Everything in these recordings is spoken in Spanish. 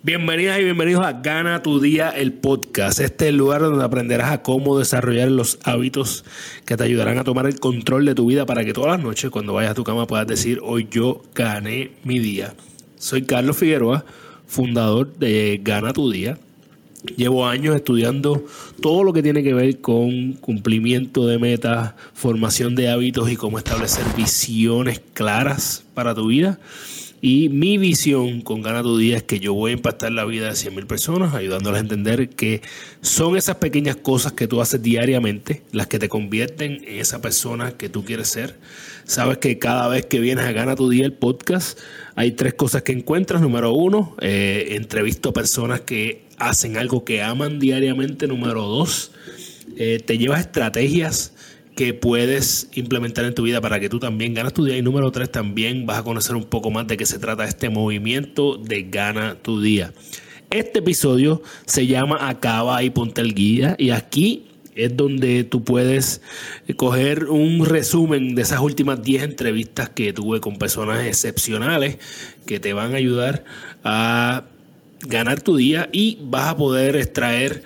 Bienvenidas y bienvenidos a Gana tu Día, el podcast. Este es el lugar donde aprenderás a cómo desarrollar los hábitos que te ayudarán a tomar el control de tu vida para que todas las noches cuando vayas a tu cama puedas decir, hoy yo gané mi día. Soy Carlos Figueroa, fundador de Gana tu Día. Llevo años estudiando todo lo que tiene que ver con cumplimiento de metas, formación de hábitos y cómo establecer visiones claras para tu vida. Y mi visión con Gana tu Día es que yo voy a impactar la vida de 100.000 personas, ayudándoles a entender que son esas pequeñas cosas que tú haces diariamente las que te convierten en esa persona que tú quieres ser. Sabes que cada vez que vienes a Gana tu Día el podcast, hay tres cosas que encuentras. Número uno, eh, entrevisto a personas que hacen algo que aman diariamente. Número dos, eh, te llevas estrategias que puedes implementar en tu vida para que tú también ganas tu día. Y número tres, también vas a conocer un poco más de qué se trata este movimiento de Gana tu día. Este episodio se llama Acaba y ponte el guía. Y aquí es donde tú puedes coger un resumen de esas últimas 10 entrevistas que tuve con personas excepcionales que te van a ayudar a ganar tu día y vas a poder extraer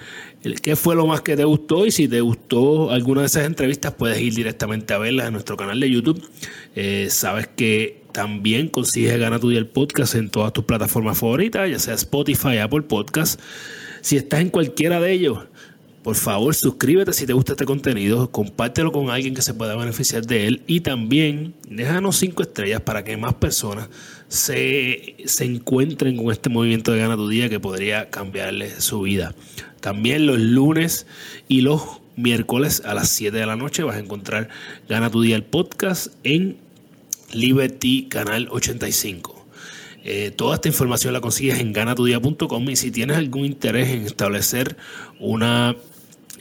qué fue lo más que te gustó y si te gustó alguna de esas entrevistas puedes ir directamente a verlas en nuestro canal de YouTube. Eh, sabes que también consigues Gana tu Día el podcast en todas tus plataformas favoritas, ya sea Spotify, Apple Podcast. Si estás en cualquiera de ellos, por favor, suscríbete si te gusta este contenido, compártelo con alguien que se pueda beneficiar de él y también déjanos cinco estrellas para que más personas se, se encuentren con este movimiento de Gana tu Día que podría cambiarle su vida. También los lunes y los miércoles a las 7 de la noche vas a encontrar Gana tu Día el podcast en Liberty Canal 85. Eh, toda esta información la consigues en ganatudia.com y si tienes algún interés en establecer una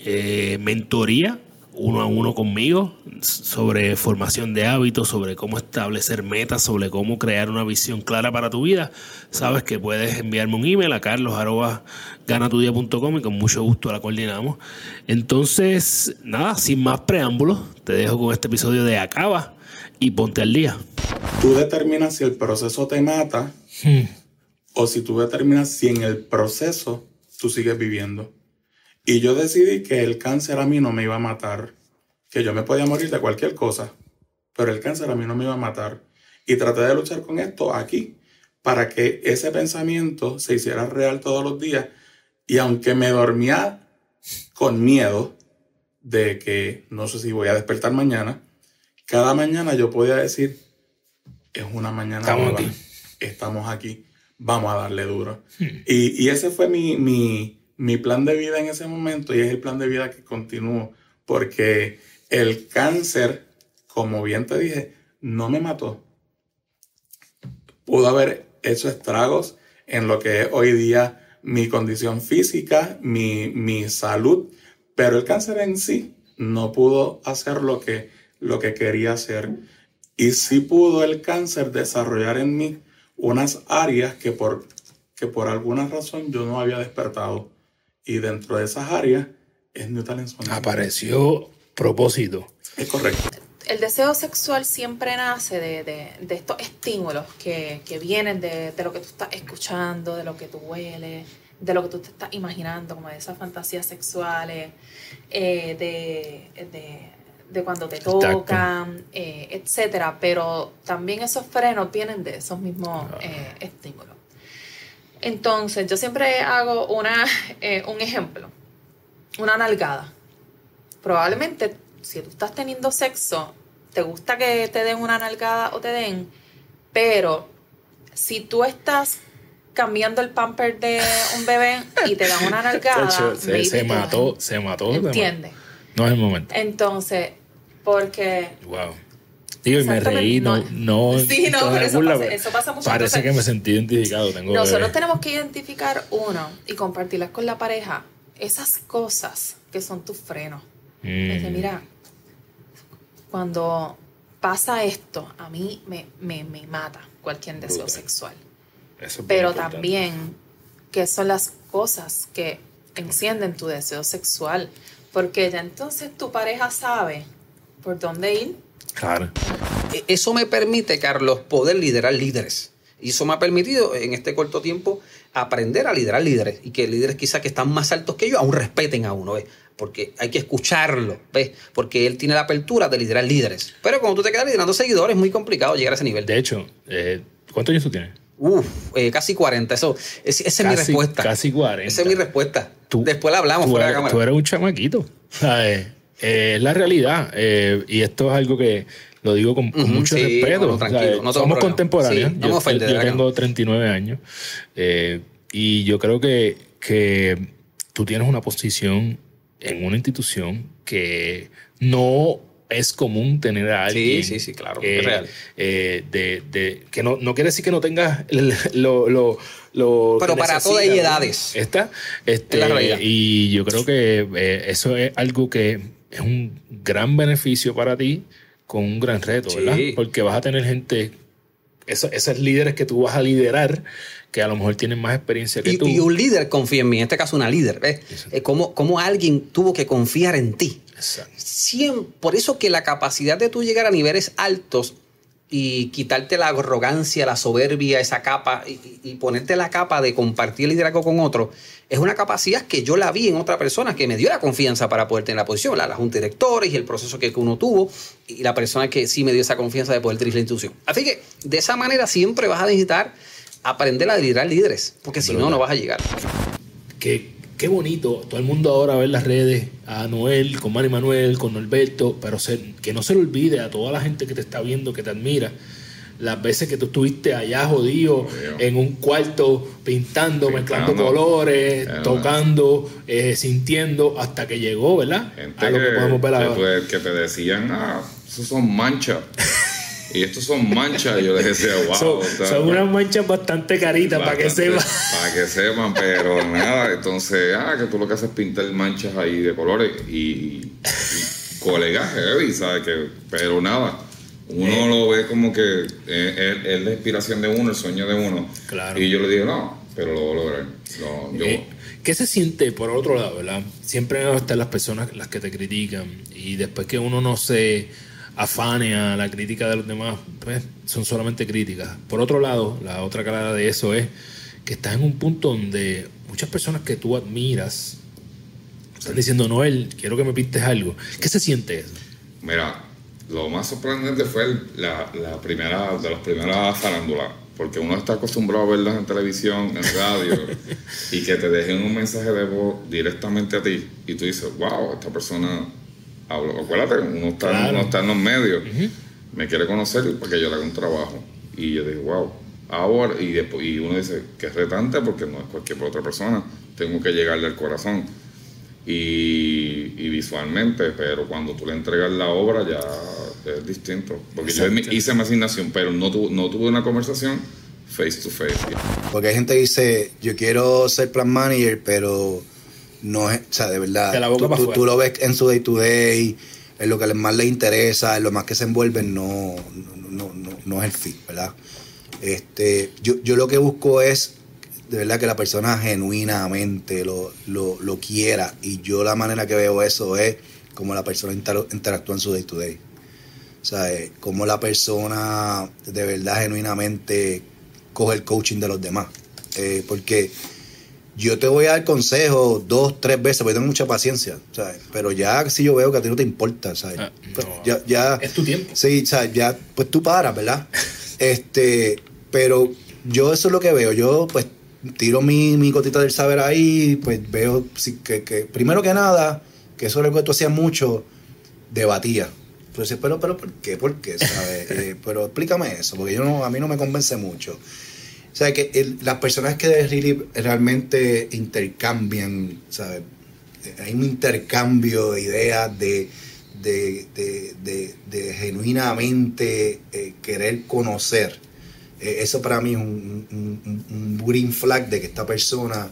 eh, mentoría uno a uno conmigo sobre formación de hábitos, sobre cómo establecer metas, sobre cómo crear una visión clara para tu vida, sabes que puedes enviarme un email a carlos.ganatudia.com y con mucho gusto la coordinamos. Entonces, nada, sin más preámbulos, te dejo con este episodio de Acaba y ponte al día. Tú determinas si el proceso te mata hmm. o si tú determinas si en el proceso tú sigues viviendo. Y yo decidí que el cáncer a mí no me iba a matar, que yo me podía morir de cualquier cosa, pero el cáncer a mí no me iba a matar. Y traté de luchar con esto aquí, para que ese pensamiento se hiciera real todos los días. Y aunque me dormía con miedo de que no sé si voy a despertar mañana, cada mañana yo podía decir, es una mañana estamos aquí. estamos aquí, vamos a darle duro. Hmm. Y, y, ese fue mi, mi, mi plan de vida en ese momento y es el plan de vida que continúo, porque el cáncer, como bien te dije, no me mató. Pudo haber hecho estragos en lo que es hoy día mi condición física, mi, mi salud, pero el cáncer en sí no pudo hacer lo que, lo que quería hacer. Y sí pudo el cáncer desarrollar en mí unas áreas que por, que por alguna razón yo no había despertado. Y dentro de esas áreas es Newton Apareció propósito. Es correcto. El deseo sexual siempre nace de, de, estos estímulos que, que vienen de, de, lo que tú estás escuchando, de lo que tú hueles, de lo que tú te estás imaginando, como de esas fantasías sexuales, eh, de, de, cuando te tocan, eh, etcétera. Pero también esos frenos vienen de esos mismos ah. eh, estímulos. Entonces, yo siempre hago una, eh, un ejemplo, una nalgada. Probablemente, si tú estás teniendo sexo, te gusta que te den una nalgada o te den, pero si tú estás cambiando el pamper de un bebé y te dan una nalgada, se, mató, se mató. ¿Entiendes? No es el momento. Entonces, porque... Wow Digo, y me reí, no, no, sí, no, pero eso pasa, eso pasa mucho. Parece que me sentí identificado. Tengo nosotros tenemos que identificar uno y compartirlas con la pareja, esas cosas que son tus frenos. Mm. mira, cuando pasa esto, a mí me, me, me mata cualquier deseo sexual. Pero también, ¿qué son las cosas que encienden tu deseo sexual? Porque ya entonces tu pareja sabe por dónde ir. Claro. E, eso me permite, Carlos, poder liderar líderes. Y eso me ha permitido en este corto tiempo aprender a liderar líderes y que líderes quizás que están más altos que yo aún respeten a uno, ¿ves? Porque hay que escucharlo, ¿ves? Porque él tiene la apertura de liderar líderes. Pero cuando tú te quedas liderando seguidores es muy complicado llegar a ese nivel. De hecho, eh, ¿cuántos años tú tienes? Uf, eh, casi 40. Eso, esa es mi respuesta. Casi 40. Esa es mi respuesta. Después la hablamos fuera de la cámara. Tú eres un chamaquito. Eh, es la realidad. y esto es algo que lo digo con, mucho respeto. somos contemporáneos. yo, tengo 39 años. Eh, y yo creo que, que tú tienes una posición en una institución que no es común tener a alguien. Sí, sí, sí, claro. es real. Eh, de, de, que no, no quiere decir que no tengas lo, lo, lo Pero para todas edades. Está. Este, y yo creo que eh, eso es algo que es un gran beneficio para ti con un gran reto, ¿verdad? Porque vas a tener gente, esos, líderes que tú vas a liderar, que a lo mejor tienen más experiencia que tú. Y un líder confía en mí, en este caso una líder, ¿ves? como, como alguien tuvo que confiar en ti. Exacto. por eso que la capacidad de tú llegar a niveles altos y quitarte la arrogancia, la soberbia, esa capa y, ponerte la capa de compartir el liderazgo con otro, es una capacidad que yo la vi en otra persona que me dio la confianza para poder tener la posición, la, la junta de directores y el proceso que uno tuvo y la persona que sí me dio esa confianza de poder dirigir la institución. Así que de esa manera siempre vas a necesitar aprender a liderar líderes, porque si no, no vas a llegar. Que qué bonito, todo el mundo ahora ve en las redes a Noel, con Manny Manuel, con Norberto, pero que no se le olvide a toda la gente que te está viendo, que te admira, las veces que tú estuviste allá jodido en un cuarto pintando, mezclando colores, tocando, eh, sintiendo, hasta que llegó, ¿verdad? Gente a lo que, podemos ver ahora. que te decían, ah, esos son manchas. Y estos son manchas. Y yo les decía, wow. Son, unas manchas bastante caritas, para que sepan. Para que sepan, pero nada. Entonces, ah, que tú lo que haces es pintar manchas ahí de colores y, y, colegas heavy, ¿sabes? Que, pero nada. Uno eh. lo ve como que es, la inspiración de uno, el sueño de uno. Claro. Y yo le digo, no, pero lo voy a lograr. Eh, ¿Qué se siente por otro lado, verdad? Siempre están las personas las que te critican y después que uno no se afane a la crítica de los demás, pues son solamente críticas. Por otro lado, la otra cara de eso es que estás en un punto donde muchas personas que tú admiras están diciendo, Noel, quiero que me pintes algo. ¿Qué se siente eso? Mira, lo más sorprendente fue la, primera, de las primeras farándulas, porque uno está acostumbrado a verlas en televisión, en radio, y que te dejen un mensaje de voz directamente a ti, y tú dices, wow, esta persona acuérdate, uno está, está en los medios, me quiere conocer porque yo le hago un trabajo. Y yo digo, wow, ahora, y, después, y uno dice que es retante porque no es cualquier otra persona, tengo que llegarle al corazón. Y, y, visualmente, pero cuando tú le entregas la obra ya es distinto. Porque yo hice mi asignación, pero no, no tuve una conversación face to face. Porque hay gente que dice, yo quiero ser plan manager, pero no es, o sea, de verdad, tú, lo ves en su day to day, en lo que más le interesa, en lo más que se envuelven, no, no, no, no es el fit, ¿verdad? Este, yo, yo lo que busco es de verdad que la persona genuinamente lo, lo, quiera y yo la manera que veo eso es como la persona interactúa en su day to day. O sea, eh, como la persona de verdad genuinamente coge el coaching de los demás. Eh, porque yo te voy a dar consejos dos, tres veces, porque tengo mucha paciencia, ¿sabes? Pero ya si yo veo que a ti no te importa, ¿sabes? Ah, pues, ya, ya, es tu tiempo. Sí, ¿sabes? Ya, pues tú paras, ¿verdad? este, pero yo eso es lo que veo. Yo, pues, tiro mi, mi gotita del saber ahí, pues veo que, que, primero que nada, que eso es lo que tú hacías mucho, debatía. Entonces, pero, pero, ¿por qué? ¿Por qué? ¿Sabes? Eh, pero explícame eso, porque yo no, a mí no me convence mucho. O sea, que las personas que realmente intercambian, ¿sabes? Hay un intercambio de ideas, de, de, de, de genuinamente eh, querer conocer. eh, eso para mí es un, un, green flag de que esta persona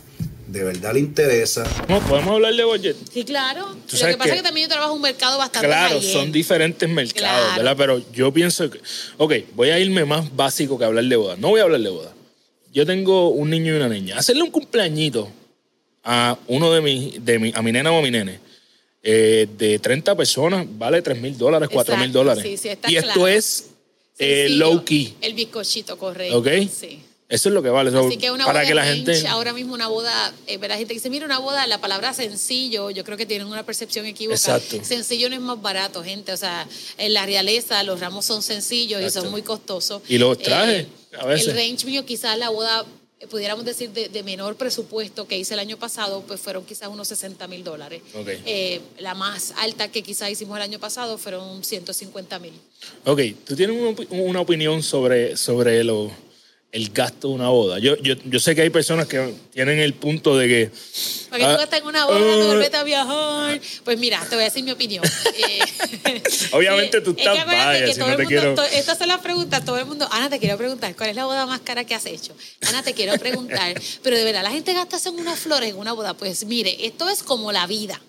de verdad le interesa. No, podemos hablar de budget. Sí, claro. Lo que pasa es que también yo trabajo un mercado bastante Claro, son diferentes mercados, ¿verdad? Pero yo pienso que, ok, voy a irme más básico que hablar de boda. No voy a hablar de boda. Yo tengo un niño y una niña. Hacerle un cumpleañito a uno de mis, de mi, a mi nena o a mi nene, eh, de 30 personas, vale 3 mil dólares, 4 mil dólares. Sí, sí, está y esto es eh, low key. El bizcochito, correcto. ¿Ok? Sí. Eso es lo que vale. Así que una para que la gente. Ahora mismo una boda, eh, la gente dice, mira, una boda, la palabra sencillo, yo creo que tienen una percepción equivocada. Exacto. Sencillo no es más barato, gente. O sea, en la realeza los ramos son sencillos y son muy costosos. Y los trajes, a veces. El range mío, quizás la boda eh, pudiéramos decir, de, menor presupuesto que hice el año pasado, pues fueron quizás unos 60 mil dólares. Eh, la más alta que quizás hicimos el año pasado fueron 150 mil. Ok, ¿tú tienes una, opinión sobre, sobre lo, el gasto de una boda. Yo, yo, yo sé que hay personas que tienen el punto de que... Porque tú estás en una boda, uh, a viajar. Pues mira, te voy a decir mi opinión. Eh, Obviamente tú estás vaya, si no te quiero... estas son las preguntas, todo el mundo... Ana, te quiero preguntar, ¿cuál es la boda más cara que has hecho? Ana, te quiero preguntar, pero de verdad, la gente gasta en unas flores en una boda. Pues mire, esto es como la vida.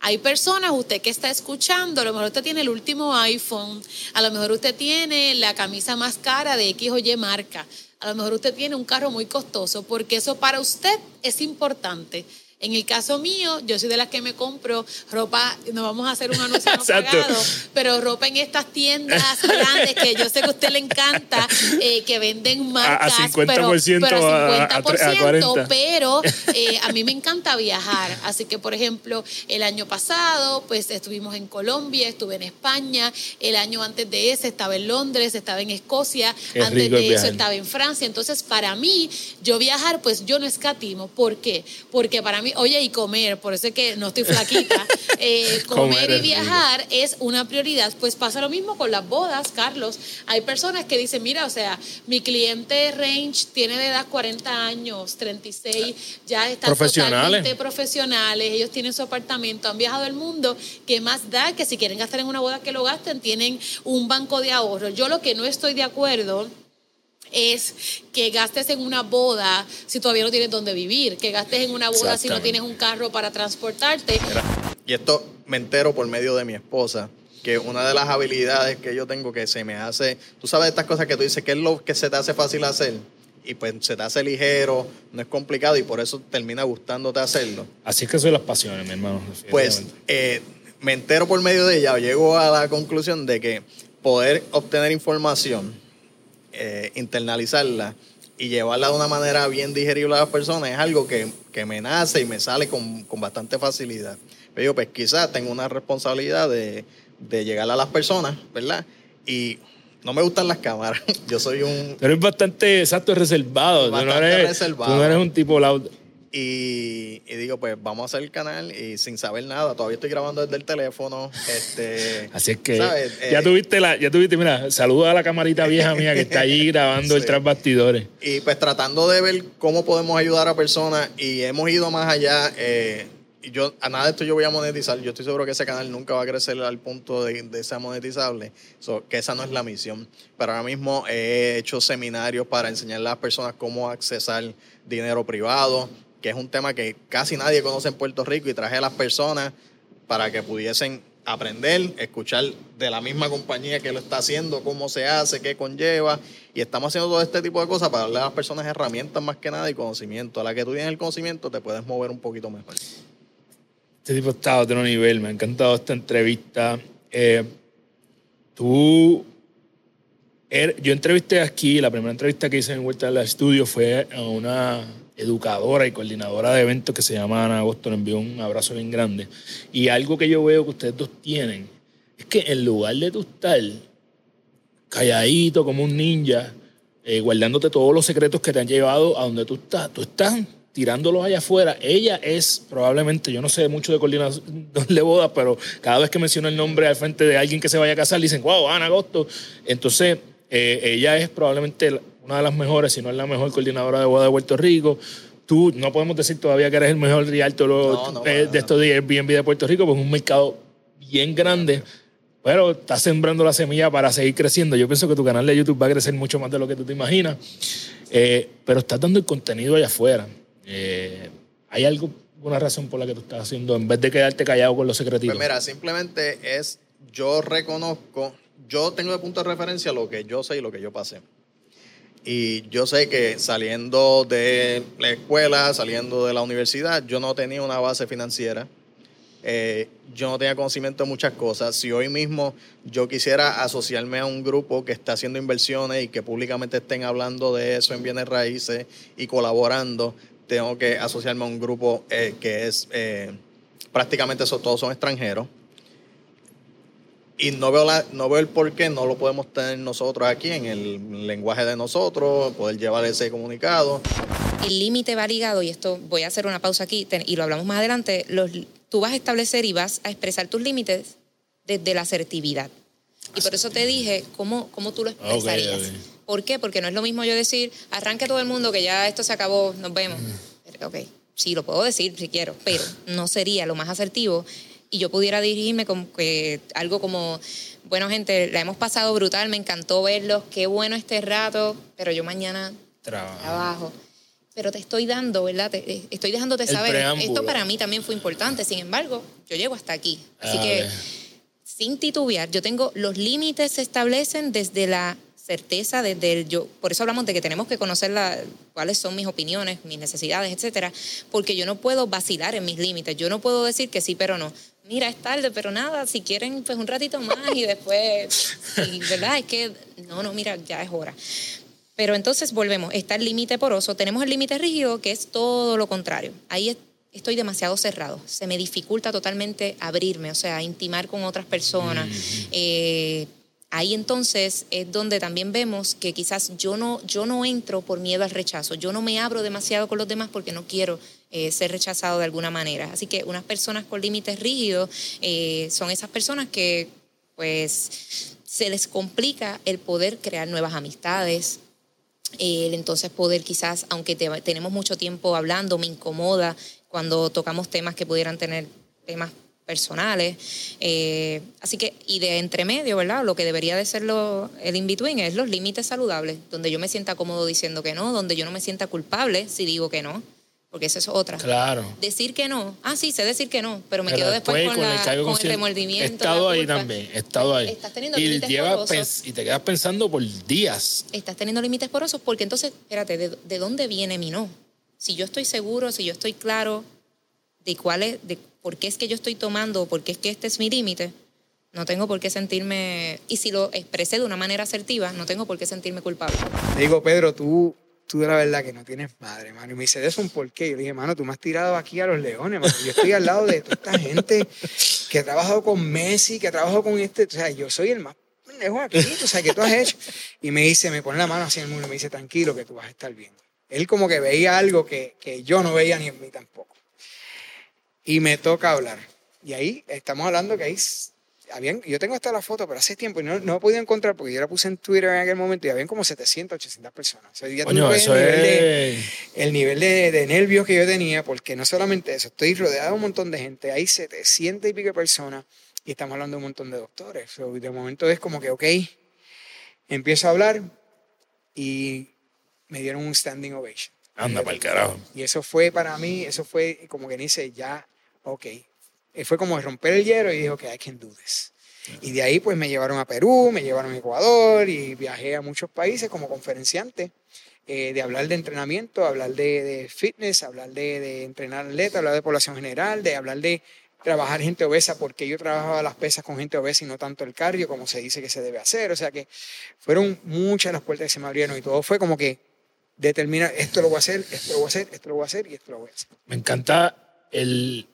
Hay personas, usted que está escuchando, a lo mejor usted tiene el último iPhone, a lo mejor usted tiene la camisa más cara de X o Y marca, a lo mejor usted tiene un carro muy costoso, porque eso para usted es importante. En el caso mío, yo soy de las que me compro ropa, no vamos a hacer un anuncio no pagado, pero ropa en estas tiendas grandes que yo sé que a usted le encanta, eh, que venden marcas, a, 50%, pero, a 50%, pero eh, a mí me encanta viajar. Así que, por ejemplo, el año pasado, pues estuvimos en Colombia, estuve en España, el año antes de ese estaba en Londres, estaba en Escocia, antes de eso estaba en Francia. Entonces, para mí, yo viajar, pues yo no escatimo. ¿Por qué? Porque para mí oye, y comer, por eso es que no estoy flaquita, eh, comer, y viajar es una prioridad. Pues pasa lo mismo con las bodas, Carlos. Hay personas que dicen, mira, o sea, mi cliente range tiene de edad 40 años, 36, ya están totalmente profesionales, ellos tienen su apartamento, han viajado el mundo, ¿qué más da? Que si quieren gastar en una boda que lo gasten, tienen un banco de ahorro. Yo lo que no estoy de acuerdo es que gastes en una boda si todavía no tienes dónde vivir, que gastes en una boda si no tienes un carro para transportarte. Y esto me entero por medio de mi esposa, que una de las habilidades que yo tengo que se me hace, tú sabes estas cosas que tú dices, que es lo que se te hace fácil hacer? Y pues se te hace ligero, no es complicado y por eso termina gustándote hacerlo. Así es que son las pasiones, mi hermano. Pues eh, me entero por medio de ella, llego a la conclusión de que poder obtener información eh, internalizarla y llevarla de una manera bien digerible a las personas es algo que, me nace y me sale con, bastante facilidad. Pero yo, pues quizás tengo una responsabilidad de, llegar a las personas, ¿verdad? Y no me gustan las cámaras. Yo soy un. Pero es bastante exacto, reservado. Bastante reservado. Tú no eres un tipo loud. Y, digo, pues vamos a hacer el canal y sin saber nada, todavía estoy grabando desde el teléfono. Este, Así es que ya eh, tuviste la, ya tuviste, mira, saluda a la camarita vieja mía que está ahí grabando el tras bastidores. Y pues tratando de ver cómo podemos ayudar a personas y hemos ido más allá. Eh, y yo a nada de esto yo voy a monetizar. Yo estoy seguro que ese canal nunca va a crecer al punto de, de ser monetizable. que esa no es la misión. Pero ahora mismo he hecho seminarios para enseñar a las personas cómo accesar dinero privado, que es un tema que casi nadie conoce en Puerto Rico y traje a las personas para que pudiesen aprender, escuchar de la misma compañía que lo está haciendo, cómo se hace, qué conlleva. Y estamos haciendo todo este tipo de cosas para darle a las personas herramientas más que nada y conocimiento. A la que tú tienes el conocimiento te puedes mover un poquito mejor. Este tipo está a otro nivel. Me ha encantado esta entrevista. Eh, tú... Er, yo entrevisté aquí, la primera entrevista que hice en Vuelta al Estudio fue a una educadora y coordinadora de eventos que se llama Ana Agosto, le envío un abrazo bien grande. Y algo que yo veo que ustedes dos tienen es que en lugar de tú estar calladito como un ninja, eh, guardándote todos los secretos que te han llevado a donde tú estás, tú estás tirándolos allá afuera. Ella es probablemente, yo no sé mucho de coordinación de bodas, pero cada vez que menciono el nombre al frente de alguien que se vaya a casar, dicen, wow, Ana Agosto. Entonces, eh, ella es probablemente una de las mejores, si no es la mejor coordinadora de boda de Puerto Rico. Tú no podemos decir todavía que eres el mejor realtor de estos Airbnb de Puerto Rico, pues es un mercado bien grande. pero estás sembrando la semilla para seguir creciendo. Yo pienso que tu canal de YouTube va a crecer mucho más de lo que tú te imaginas, eh, pero estás dando el contenido allá afuera. Eh, ¿Hay alguna razón por la que tú estás haciendo en vez de quedarte callado con los secretos? Pues mira, simplemente es, yo reconozco, yo tengo de punto de referencia lo que yo sé y lo que yo pasé. Y yo sé que saliendo de la escuela, saliendo de la universidad, yo no tenía una base financiera. Eh, yo no tenía conocimiento de muchas cosas. Si hoy mismo yo quisiera asociarme a un grupo que está haciendo inversiones y que públicamente estén hablando de eso en bienes raíces y colaborando, tengo que asociarme a un grupo eh, que es eh, prácticamente todos son extranjeros y no veo, la, no veo el por qué no lo podemos tener nosotros aquí en el lenguaje de nosotros, poder llevar ese comunicado. El límite va ligado, y esto voy a hacer una pausa aquí y lo hablamos más adelante, los, tú vas a establecer y vas a expresar tus límites desde la asertividad. Y por eso te dije cómo, cómo tú lo expresarías. ¿Por qué? Porque no es lo mismo yo decir, arranque todo el mundo, que ya esto se acabó, nos vemos. Ok, sí, lo puedo decir si quiero, pero no sería lo más asertivo y yo pudiera dirigirme con que algo como, bueno gente, la hemos pasado brutal, me encantó verlos, qué bueno este rato, pero yo mañana trabajo. Pero te estoy dando, ¿verdad? Eh, estoy dejándote saber, esto para mí también fue importante, sin embargo, yo llego hasta aquí. Así que, sin titubear, yo tengo, los límites se establecen desde la certeza desde el yo. Por eso hablamos de que tenemos que conocer la, cuáles son mis opiniones, mis necesidades, etcétera, porque yo no puedo vacilar en mis límites. Yo no puedo decir que sí, pero no. Mira, es tarde, pero nada, si quieren, pues un ratito más y después, ¿verdad? Es que, no, no, mira, ya es hora. Pero entonces volvemos, está el límite poroso, tenemos el límite rígido, que es todo lo contrario. Ahí estoy demasiado cerrado, se me dificulta totalmente abrirme, o sea, intimar con otras personas, ahí entonces es donde también vemos que quizás yo no, yo no entro por miedo al rechazo, yo no me abro demasiado con los demás porque no quiero eh, ser rechazado de alguna manera. Así que unas personas con límites rígidos eh, son esas personas que pues se les complica el poder crear nuevas amistades, el entonces poder quizás, aunque tenemos mucho tiempo hablando, me incomoda cuando tocamos temas que pudieran tener temas personales. Eh, así que, y de entremedio, ¿verdad? Lo que debería de ser lo, el in-between es los límites saludables, donde yo me sienta cómodo diciendo que no, donde yo no me sienta culpable si digo que no. Porque esa es otra. Claro. Decir que no. Ah, sí, sé decir que no, pero me quedo después, con, el, remordimiento. He estado ahí también, he estado ahí. Estás teniendo y, límites porosos. y te quedas pensando por días. Estás teniendo límites porosos porque entonces, espérate, ¿de, ¿de, dónde viene mi no? Si yo estoy seguro, si yo estoy claro de cuál es, de por qué es que yo estoy tomando, por qué es que este es mi límite, no tengo por qué sentirme, y si lo expresé de una manera asertiva, no tengo por qué sentirme culpable. Digo, Pedro, tú, tú de la verdad que no tienes madre, mano. Y me dice, ¿de eso un por qué? Yo le dije, mano, tú me has tirado aquí a los leones, mano. Yo estoy al lado de toda esta gente que ha trabajado con Messi, que ha trabajado con este, o sea, yo soy el más pendejo aquí, o sea, que tú has hecho. Y me dice, me pone la mano así en el mundo y me dice, tranquilo, que tú vas a estar viendo. Él como que veía algo que, que yo no veía ni en mí tampoco y me toca hablar. Y ahí estamos hablando que ahí habían, yo tengo hasta la foto, pero hace tiempo y no, no he podido encontrar porque yo la puse en Twitter en aquel momento y habían como 700, 800 personas. O sea, ya Coño, eso el nivel, de, el nivel de, nervios que yo tenía, porque no solamente eso, estoy rodeado de un montón de gente, hay 700 y pico personas y estamos hablando de un montón de doctores. de momento es como que, ok, empiezo a hablar y me dieron un standing ovation. Anda, para el carajo. Y eso fue para mí, eso fue como que dice, ya ok. Eh, fue como romper el hielo y dije, ok, I can do this. Y de ahí pues me llevaron a Perú, me llevaron a Ecuador y viajé a muchos países como conferenciante. Eh, de hablar de entrenamiento, hablar de, fitness, hablar de, de, entrenar atleta, hablar de población general, de hablar de trabajar gente obesa, porque yo trabajaba las pesas con gente obesa y no tanto el cardio, como se dice que se debe hacer. O sea que fueron muchas las puertas que se me abrieron y todo fue como que determinar, esto lo voy a hacer, esto lo voy a hacer, esto lo voy a hacer y esto lo voy a hacer. Me encanta el,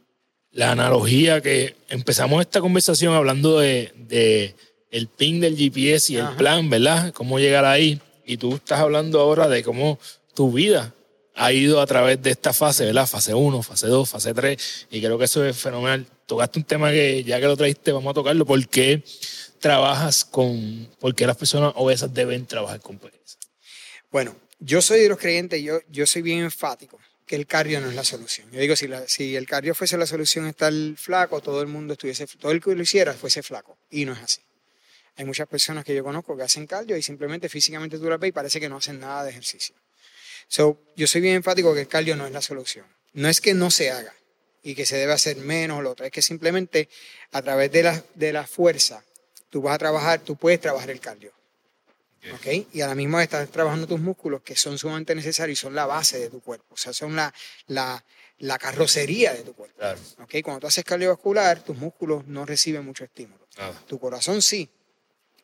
la analogía que empezamos esta conversación hablando de, el ping del GPS y el plan, ¿verdad? Cómo llegar ahí. Y tú estás hablando ahora de cómo tu vida ha ido a través de esta fase, ¿verdad? Fase 1, fase 2, fase 3. Y creo que eso es fenomenal. Tocaste un tema que ya que lo trajiste, vamos a tocarlo. ¿Por qué trabajas con, por qué las personas obesas deben trabajar con pereza? Bueno, yo soy de los creyentes, yo, yo soy bien enfático que el cardio no es la solución. Yo digo, si, si el cardio fuese la solución estar flaco, todo el mundo estuviese, todo el que lo hiciera fuese flaco. Y no es así. Hay muchas personas que yo conozco que hacen cardio y simplemente físicamente tú las ves y parece que no hacen nada de ejercicio. So, yo soy bien enfático que el cardio no es la solución. No es que no se haga y que se debe hacer menos o lo otro, es que simplemente a través de la, de la fuerza tú vas a trabajar, tú puedes trabajar el cardio. ¿Okay? Y a la misma vez estás trabajando tus músculos que son sumamente necesarios y son la base de tu cuerpo, o sea, son la, la, la carrocería de tu cuerpo. Claro. ¿okay? Cuando tú haces cardiovascular, tus músculos no reciben mucho estímulo. Tu corazón sí,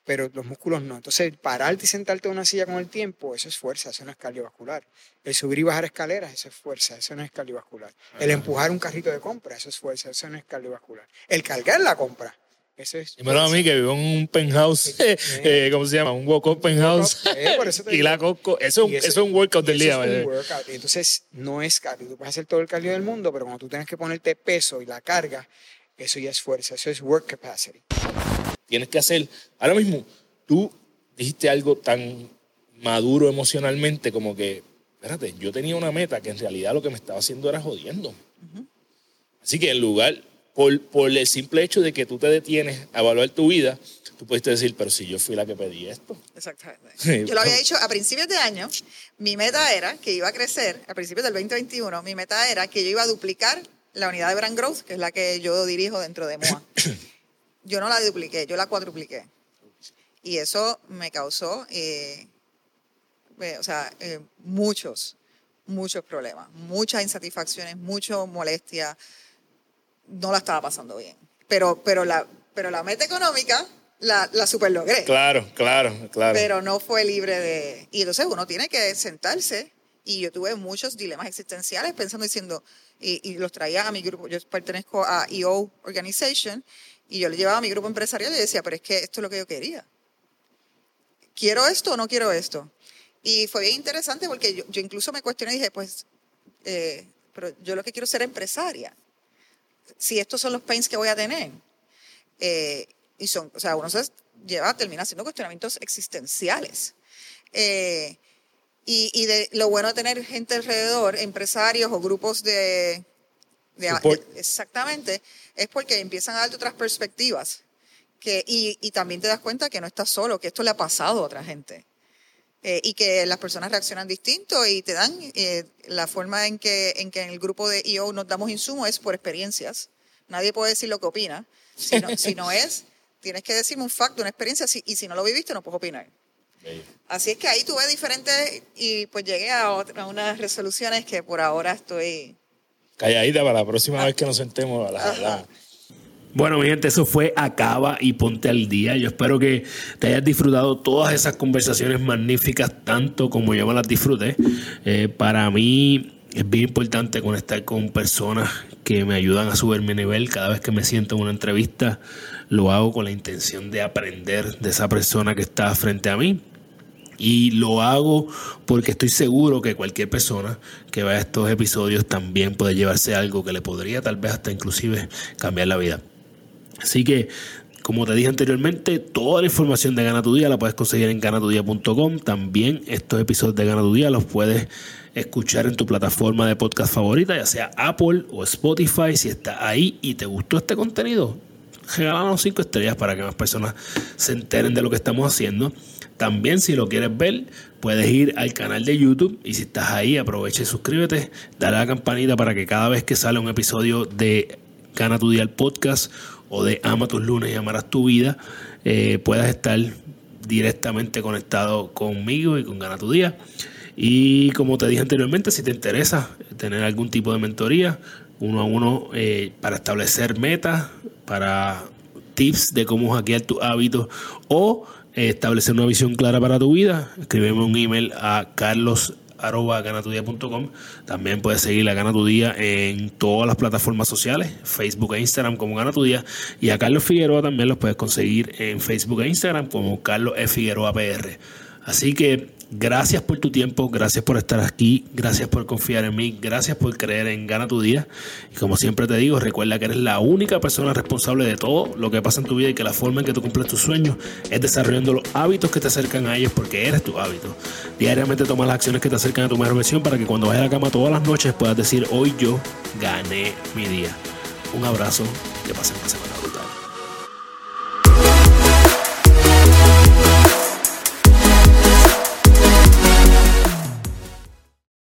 pero los músculos no. Entonces, pararte y sentarte en una silla con el tiempo, eso es fuerza, eso no es cardiovascular. El subir y bajar escaleras, eso es fuerza, eso no es cardiovascular. El empujar un carrito de compra, eso es fuerza, eso no es cardiovascular. El cargar la compra, eso es. Dímelo a mí que vivo en un penthouse, eh, ¿cómo se llama? Un walk-up penthouse. Eh, y la coco, eso, es un workout del día. Es un workout. Entonces, no es cardio. Tú puedes hacer todo el cardio del mundo, pero cuando tú tienes que ponerte peso y la carga, eso ya es fuerza, eso es work capacity tienes que hacer. Ahora mismo, tú dijiste algo tan maduro emocionalmente como que, espérate, yo tenía una meta que en realidad lo que me estaba haciendo era jodiendo. Así que en lugar, por, por el simple hecho de que tú te detienes a evaluar tu vida, tú puedes decir, pero si yo fui la que pedí esto. Exactamente. Yo lo había dicho a principios de año, mi meta era que iba a crecer, a principios del 2021, mi meta era que yo iba a duplicar la unidad de Brand Growth, que es la que yo dirijo dentro de MOA. yo no la dupliqué, yo la cuadrupliqué. Y eso me causó, eh, o sea, eh, muchos, muchos problemas, muchas insatisfacciones, mucha molestia. No la estaba pasando bien. Pero, pero, la, pero la meta económica la, la super logré. Claro, claro, claro. Pero no fue libre de... Y entonces uno tiene que sentarse y yo tuve muchos dilemas existenciales pensando, diciendo, y, y los traía a mi grupo, yo pertenezco a EO Organization, y yo le llevaba a mi grupo empresarial y decía, pero es que esto es lo que yo quería. ¿Quiero esto o no quiero esto? Y fue bien interesante porque yo, incluso me cuestioné y dije, pues, eh, pero yo lo que quiero es ser empresaria. Si estos son los pains que voy a tener. Eh, y son, o sea, uno se lleva, termina haciendo cuestionamientos existenciales. Eh, y, y, de lo bueno de tener gente alrededor, empresarios o grupos de, exactamente, es porque empiezan a darte otras perspectivas. Que, y, también te das cuenta que no estás solo, que esto le ha pasado a otra gente. Eh, y que las personas reaccionan distinto y te dan eh, la forma en que, en que en el grupo de EO nos damos insumos es por experiencias. Nadie puede decir lo que opina. Si no, es, tienes que decirme un fact, una experiencia, y si no lo viviste, no puedes opinar. Así es que ahí tuve diferentes y pues llegué a, a unas resoluciones que por ahora estoy calladita para la próxima vez que nos sentemos a la, Bueno, mi gente, eso fue Acaba y Ponte al Día. Yo espero que te hayas disfrutado todas esas conversaciones magníficas, tanto como yo me las disfruté. Eh, para mí es bien importante conectar con personas que me ayudan a subir mi nivel. Cada vez que me siento en una entrevista, lo hago con la intención de aprender de esa persona que está frente a mí. Y lo hago porque estoy seguro que cualquier persona que vea estos episodios también puede llevarse algo que le podría tal vez hasta inclusive cambiar la vida. Así que, como te dije anteriormente, toda la información de Gana Tu Día la puedes conseguir en ganatudía.com. También estos episodios de Gana Tu Día los puedes escuchar en tu plataforma de podcast favorita, ya sea Apple o Spotify. Si estás ahí y te gustó este contenido, regálanos cinco estrellas para que más personas se enteren de lo que estamos haciendo. También si lo quieres ver, puedes ir al canal de YouTube y si estás ahí, aprovecha y suscríbete, dale a la campanita para que cada vez que sale un episodio de Gana tu Día el podcast o de Ama tus lunes y amarás tu vida, eh, puedas estar directamente conectado conmigo y con Gana tu Día. Y como te dije anteriormente, si te interesa tener algún tipo de mentoría, uno a uno eh, para establecer metas, para tips de cómo hackear tus hábitos o establecer una visión clara para tu vida, escríbeme un email a carlos También puedes seguir a Gana Tu Día en todas las plataformas sociales, Facebook e Instagram como Gana Tu Día. Y a Carlos Figueroa también los puedes conseguir en Facebook e Instagram como Carlos F. Figueroa PR. Así que Gracias por tu tiempo, gracias por estar aquí, gracias por confiar en mí, gracias por creer en Gana tu Día. Y como siempre te digo, recuerda que eres la única persona responsable de todo lo que pasa en tu vida y que la forma en que tú cumples tus sueños es desarrollando los hábitos que te acercan a ellos porque eres tu hábito. Diariamente toma las acciones que te acercan a tu mejor versión para que cuando vayas a la cama todas las noches puedas decir, hoy yo gané mi día. Un abrazo, que pasen una semana.